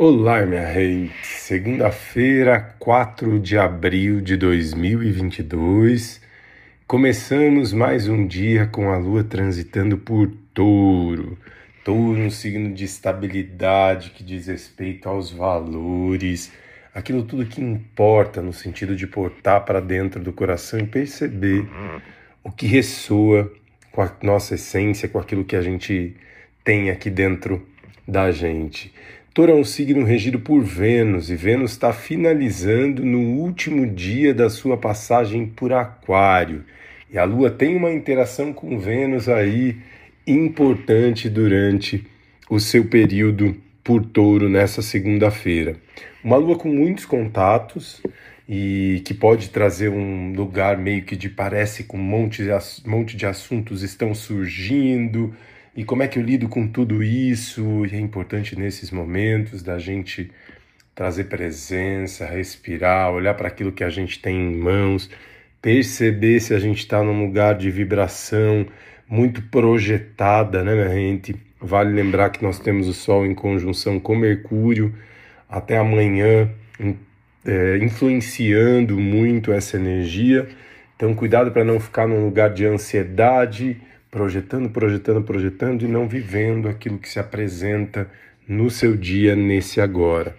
Olá, minha gente! Segunda-feira, 4 de abril de 2022, começamos mais um dia com a lua transitando por touro. Touro, um signo de estabilidade que diz respeito aos valores, aquilo tudo que importa no sentido de portar para dentro do coração e perceber o que ressoa com a nossa essência, com aquilo que a gente tem aqui dentro da gente. Touro é um signo regido por Vênus e Vênus está finalizando no último dia da sua passagem por Aquário. E a Lua tem uma interação com Vênus aí importante durante o seu período por Touro nessa segunda-feira. Uma Lua com muitos contatos e que pode trazer um lugar meio que de parece com um monte de, monte de assuntos estão surgindo e como é que eu lido com tudo isso? E é importante nesses momentos da gente trazer presença, respirar, olhar para aquilo que a gente tem em mãos, perceber se a gente está num lugar de vibração muito projetada, né, minha gente? Vale lembrar que nós temos o Sol em conjunção com Mercúrio até amanhã, é, influenciando muito essa energia. Então, cuidado para não ficar num lugar de ansiedade, projetando, projetando, projetando e não vivendo aquilo que se apresenta no seu dia, nesse agora.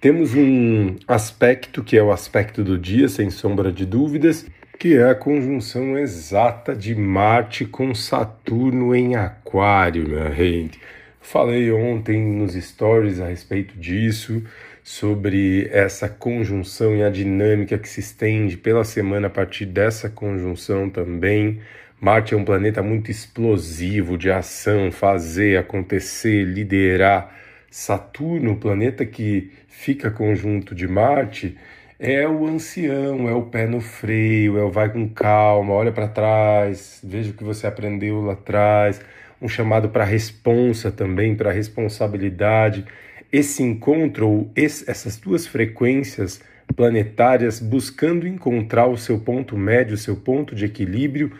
Temos um aspecto que é o aspecto do dia, sem sombra de dúvidas, que é a conjunção exata de Marte com Saturno em Aquário, minha gente. Falei ontem nos stories a respeito disso, sobre essa conjunção e a dinâmica que se estende pela semana a partir dessa conjunção também. Marte é um planeta muito explosivo de ação, fazer, acontecer, liderar. Saturno, o planeta que fica conjunto de Marte, é o ancião, é o pé no freio, é o vai com calma, olha para trás, veja o que você aprendeu lá atrás, um chamado para responsa também, para responsabilidade. Esse encontro, esse, essas duas frequências planetárias buscando encontrar o seu ponto médio, o seu ponto de equilíbrio,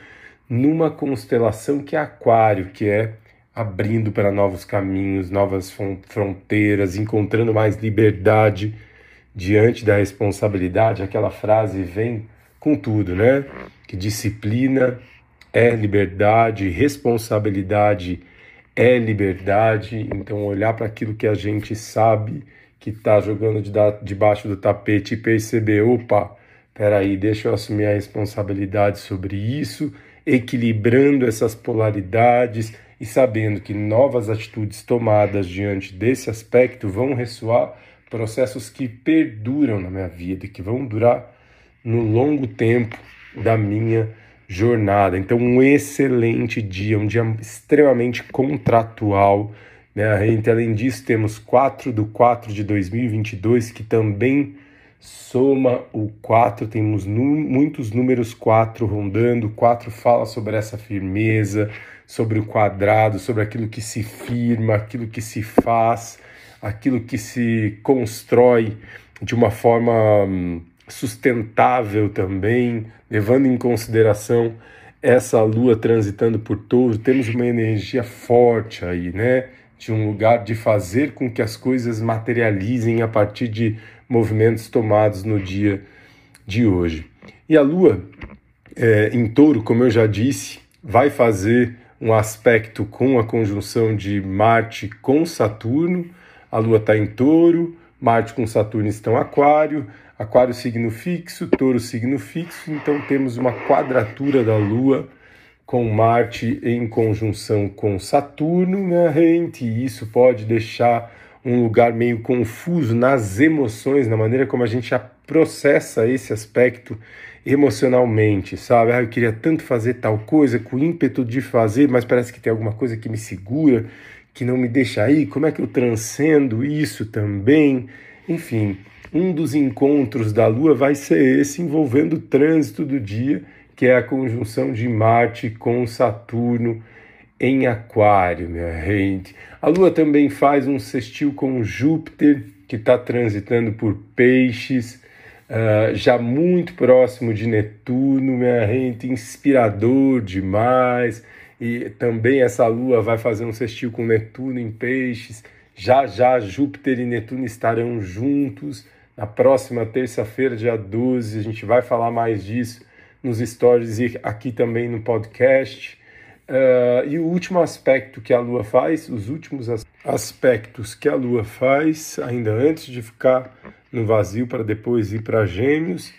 numa constelação que é Aquário, que é abrindo para novos caminhos, novas fronteiras, encontrando mais liberdade diante da responsabilidade. Aquela frase vem com tudo, né? Que disciplina é liberdade, responsabilidade é liberdade. Então, olhar para aquilo que a gente sabe que está jogando de debaixo do tapete e perceber: opa, peraí, deixa eu assumir a responsabilidade sobre isso equilibrando essas polaridades e sabendo que novas atitudes tomadas diante desse aspecto vão ressoar processos que perduram na minha vida, que vão durar no longo tempo da minha jornada. Então, um excelente dia, um dia extremamente contratual. Né? além disso, temos 4 do 4 de 2022, que também soma o 4, temos muitos números 4 rondando. 4 fala sobre essa firmeza, sobre o quadrado, sobre aquilo que se firma, aquilo que se faz, aquilo que se constrói de uma forma hum, sustentável também, levando em consideração essa lua transitando por touro. Temos uma energia forte aí, né? De um lugar de fazer com que as coisas materializem a partir de movimentos tomados no dia de hoje. E a Lua é, em touro, como eu já disse, vai fazer um aspecto com a conjunção de Marte com Saturno. A Lua está em touro, Marte com Saturno estão aquário, aquário signo fixo, touro signo fixo, então temos uma quadratura da Lua com Marte em conjunção com Saturno, gente, e isso pode deixar um lugar meio confuso nas emoções, na maneira como a gente processa esse aspecto emocionalmente, sabe? Ah, eu queria tanto fazer tal coisa, com ímpeto de fazer, mas parece que tem alguma coisa que me segura, que não me deixa ir. Como é que eu transcendo isso também? Enfim, um dos encontros da Lua vai ser esse, envolvendo o trânsito do dia, que é a conjunção de Marte com Saturno em Aquário, minha gente. A Lua também faz um sextil com Júpiter, que está transitando por Peixes, uh, já muito próximo de Netuno, minha gente, inspirador demais. E também essa Lua vai fazer um sextil com Netuno em Peixes, Já já Júpiter e Netuno estarão juntos. Na próxima terça-feira, dia 12, a gente vai falar mais disso nos stories e aqui também no podcast. Uh, e o último aspecto que a Lua faz, os últimos aspectos que a Lua faz, ainda antes de ficar no vazio para depois ir para Gêmeos,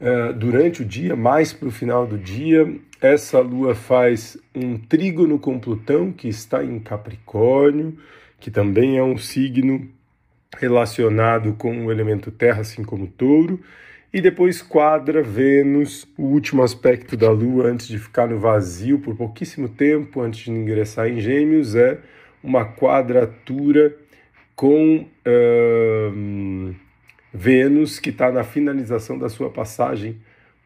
uh, durante o dia, mais para o final do dia, essa Lua faz um trígono com Plutão, que está em Capricórnio, que também é um signo relacionado com o elemento terra, assim como touro, e depois quadra Vênus, o último aspecto da Lua antes de ficar no vazio por pouquíssimo tempo, antes de ingressar em Gêmeos, é uma quadratura com Vênus, que está na finalização da sua passagem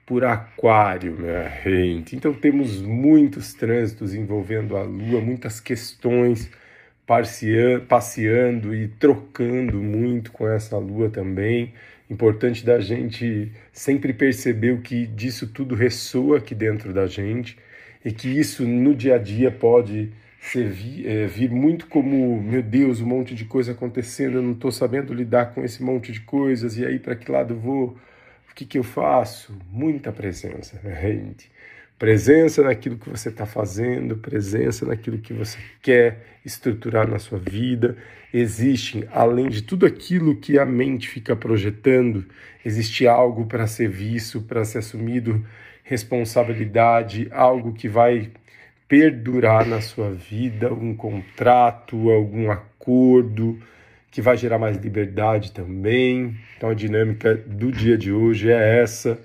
por Aquário, minha gente. Então temos muitos trânsitos envolvendo a Lua, muitas questões passeando e trocando muito com essa lua também. Importante da gente sempre perceber o que disso tudo ressoa aqui dentro da gente e que isso no dia a dia pode servir, é, vir muito como, meu Deus, um monte de coisa acontecendo, eu não estou sabendo lidar com esse monte de coisas, e aí para que lado vou? O que, que eu faço? Muita presença, né, gente? Presença naquilo que você está fazendo, presença naquilo que você quer estruturar na sua vida. Existe, além de tudo aquilo que a mente fica projetando, existe algo para ser visto, para ser assumido responsabilidade, algo que vai perdurar na sua vida, algum contrato, algum acordo que vai gerar mais liberdade também. Então a dinâmica do dia de hoje é essa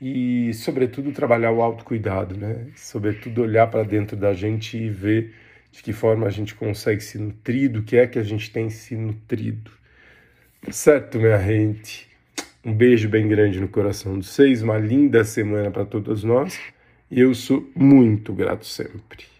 e, sobretudo, trabalhar o autocuidado, né? Sobretudo, olhar para dentro da gente e ver de que forma a gente consegue se nutrir, do que é que a gente tem se nutrido. Certo, minha gente? Um beijo bem grande no coração de vocês, uma linda semana para todos nós e eu sou muito grato sempre.